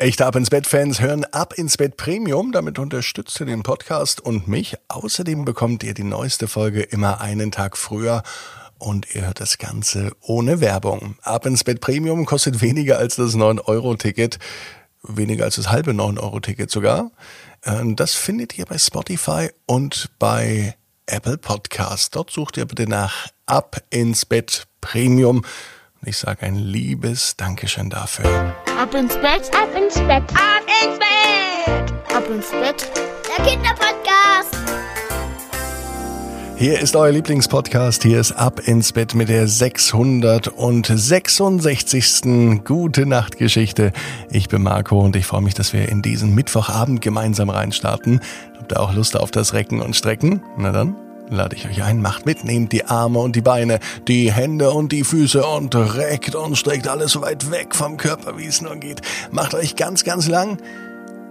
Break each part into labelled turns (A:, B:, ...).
A: Echte Ab ins Bett Fans hören Ab ins Bett Premium. Damit unterstützt ihr den Podcast und mich. Außerdem bekommt ihr die neueste Folge immer einen Tag früher und ihr hört das Ganze ohne Werbung. Ab ins Bett Premium kostet weniger als das 9-Euro-Ticket. Weniger als das halbe 9-Euro-Ticket sogar. Ähm, das findet ihr bei Spotify und bei Apple Podcast. Dort sucht ihr bitte nach Ab ins Bett Premium. Und ich sage ein liebes Dankeschön dafür.
B: Ab ins Bett, ab ins Bett, ab ins Bett, ab ins Bett. Der Kinderpodcast.
A: Hier ist euer Lieblingspodcast. Hier ist Ab ins Bett mit der 666. Gute Nacht Geschichte. Ich bin Marco und ich freue mich, dass wir in diesen Mittwochabend gemeinsam reinstarten. Habt ihr auch Lust auf das Recken und Strecken? Na dann lade ich euch ein, macht mit, nehmt die Arme und die Beine, die Hände und die Füße und reckt und streckt alles so weit weg vom Körper, wie es nur geht. Macht euch ganz, ganz lang,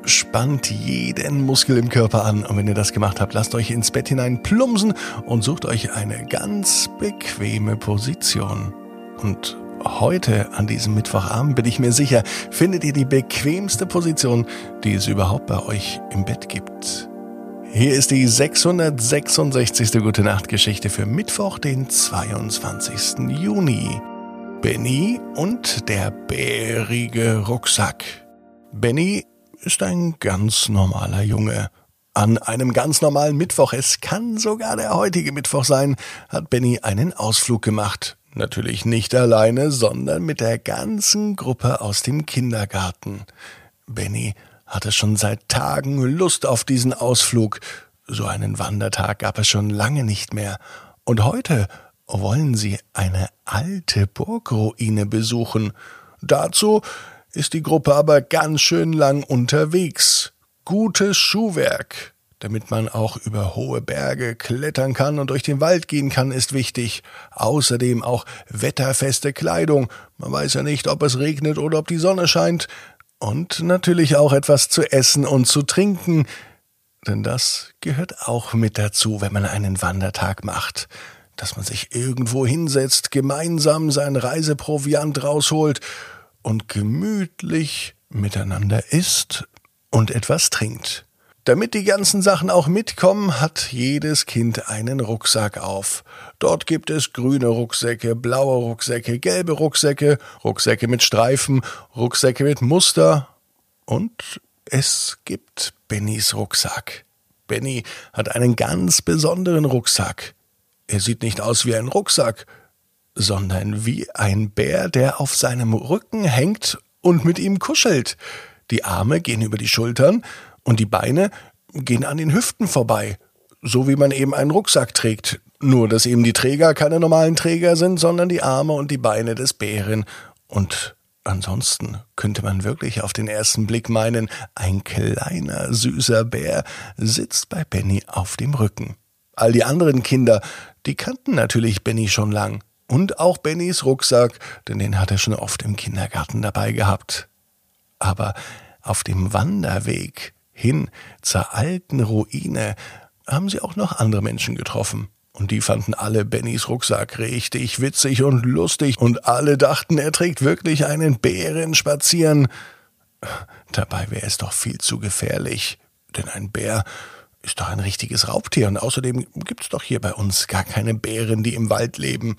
A: spannt jeden Muskel im Körper an und wenn ihr das gemacht habt, lasst euch ins Bett hinein plumpsen und sucht euch eine ganz bequeme Position. Und heute an diesem Mittwochabend bin ich mir sicher, findet ihr die bequemste Position, die es überhaupt bei euch im Bett gibt. Hier ist die 666. Gute Nacht Geschichte für Mittwoch, den 22. Juni. Benny und der bärige Rucksack. Benny ist ein ganz normaler Junge. An einem ganz normalen Mittwoch, es kann sogar der heutige Mittwoch sein, hat Benny einen Ausflug gemacht. Natürlich nicht alleine, sondern mit der ganzen Gruppe aus dem Kindergarten. Benny hatte schon seit Tagen Lust auf diesen Ausflug. So einen Wandertag gab es schon lange nicht mehr. Und heute wollen sie eine alte Burgruine besuchen. Dazu ist die Gruppe aber ganz schön lang unterwegs. Gutes Schuhwerk. Damit man auch über hohe Berge klettern kann und durch den Wald gehen kann, ist wichtig. Außerdem auch wetterfeste Kleidung. Man weiß ja nicht, ob es regnet oder ob die Sonne scheint. Und natürlich auch etwas zu essen und zu trinken, denn das gehört auch mit dazu, wenn man einen Wandertag macht, dass man sich irgendwo hinsetzt, gemeinsam sein Reiseproviant rausholt und gemütlich miteinander isst und etwas trinkt. Damit die ganzen Sachen auch mitkommen, hat jedes Kind einen Rucksack auf. Dort gibt es grüne Rucksäcke, blaue Rucksäcke, gelbe Rucksäcke, Rucksäcke mit Streifen, Rucksäcke mit Muster und es gibt Bennys Rucksack. Benny hat einen ganz besonderen Rucksack. Er sieht nicht aus wie ein Rucksack, sondern wie ein Bär, der auf seinem Rücken hängt und mit ihm kuschelt. Die Arme gehen über die Schultern und die Beine gehen an den Hüften vorbei, so wie man eben einen Rucksack trägt. Nur, dass eben die Träger keine normalen Träger sind, sondern die Arme und die Beine des Bären. Und ansonsten könnte man wirklich auf den ersten Blick meinen, ein kleiner, süßer Bär sitzt bei Benny auf dem Rücken. All die anderen Kinder, die kannten natürlich Benny schon lang. Und auch Bennys Rucksack, denn den hat er schon oft im Kindergarten dabei gehabt. Aber auf dem Wanderweg hin zur alten Ruine haben sie auch noch andere Menschen getroffen. Und die fanden alle Bennys Rucksack richtig witzig und lustig, und alle dachten, er trägt wirklich einen Bären spazieren. Dabei wäre es doch viel zu gefährlich, denn ein Bär ist doch ein richtiges Raubtier, und außerdem gibt's doch hier bei uns gar keine Bären, die im Wald leben.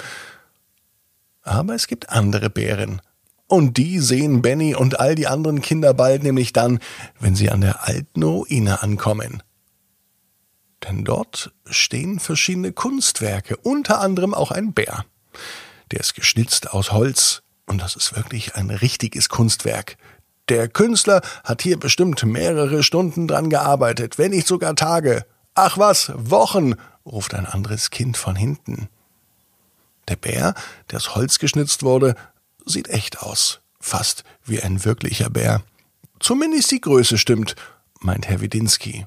A: Aber es gibt andere Bären, und die sehen Benny und all die anderen Kinder bald nämlich dann, wenn sie an der alten Ruine ankommen. Denn dort stehen verschiedene Kunstwerke, unter anderem auch ein Bär. Der ist geschnitzt aus Holz und das ist wirklich ein richtiges Kunstwerk. Der Künstler hat hier bestimmt mehrere Stunden dran gearbeitet, wenn nicht sogar Tage. Ach was, Wochen, ruft ein anderes Kind von hinten. Der Bär, der aus Holz geschnitzt wurde, sieht echt aus. Fast wie ein wirklicher Bär. Zumindest die Größe stimmt, meint Herr Widinski.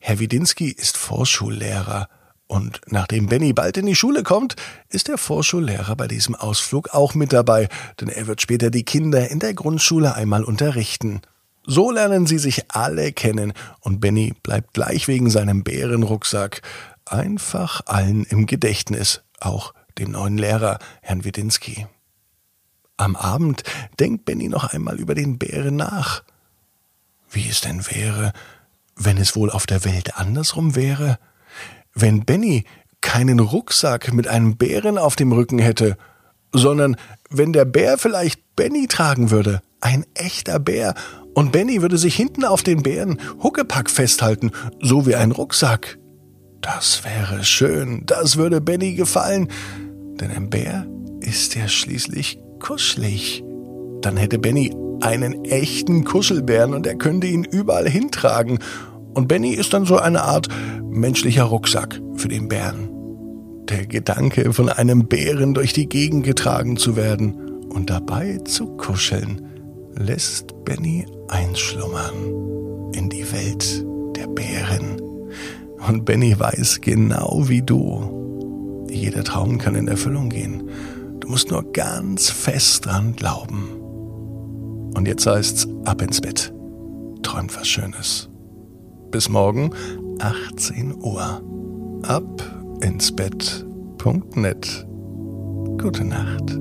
A: Herr Widinski ist Vorschullehrer. Und nachdem Benny bald in die Schule kommt, ist der Vorschullehrer bei diesem Ausflug auch mit dabei, denn er wird später die Kinder in der Grundschule einmal unterrichten. So lernen sie sich alle kennen und Benny bleibt gleich wegen seinem Bärenrucksack einfach allen im Gedächtnis, auch dem neuen Lehrer, Herrn Widinski. Am Abend denkt Benny noch einmal über den Bären nach. wie es denn wäre, wenn es wohl auf der Welt andersrum wäre? Wenn Benny keinen Rucksack mit einem Bären auf dem Rücken hätte, sondern wenn der Bär vielleicht Benny tragen würde, ein echter Bär, und Benny würde sich hinten auf den Bären Huckepack festhalten, so wie ein Rucksack. Das wäre schön, das würde Benny gefallen, denn ein Bär ist ja schließlich kuschelig. Dann hätte Benny einen echten Kuschelbären und er könnte ihn überall hintragen. Und Benny ist dann so eine Art menschlicher Rucksack für den Bären. Der Gedanke, von einem Bären durch die Gegend getragen zu werden und dabei zu kuscheln, lässt Benny einschlummern in die Welt der Bären. Und Benny weiß genau wie du, jeder Traum kann in Erfüllung gehen. Du musst nur ganz fest dran glauben. Und jetzt heißt's ab ins Bett. Träumt was Schönes. Bis morgen, 18 Uhr. Ab ins Bett.net. Gute Nacht.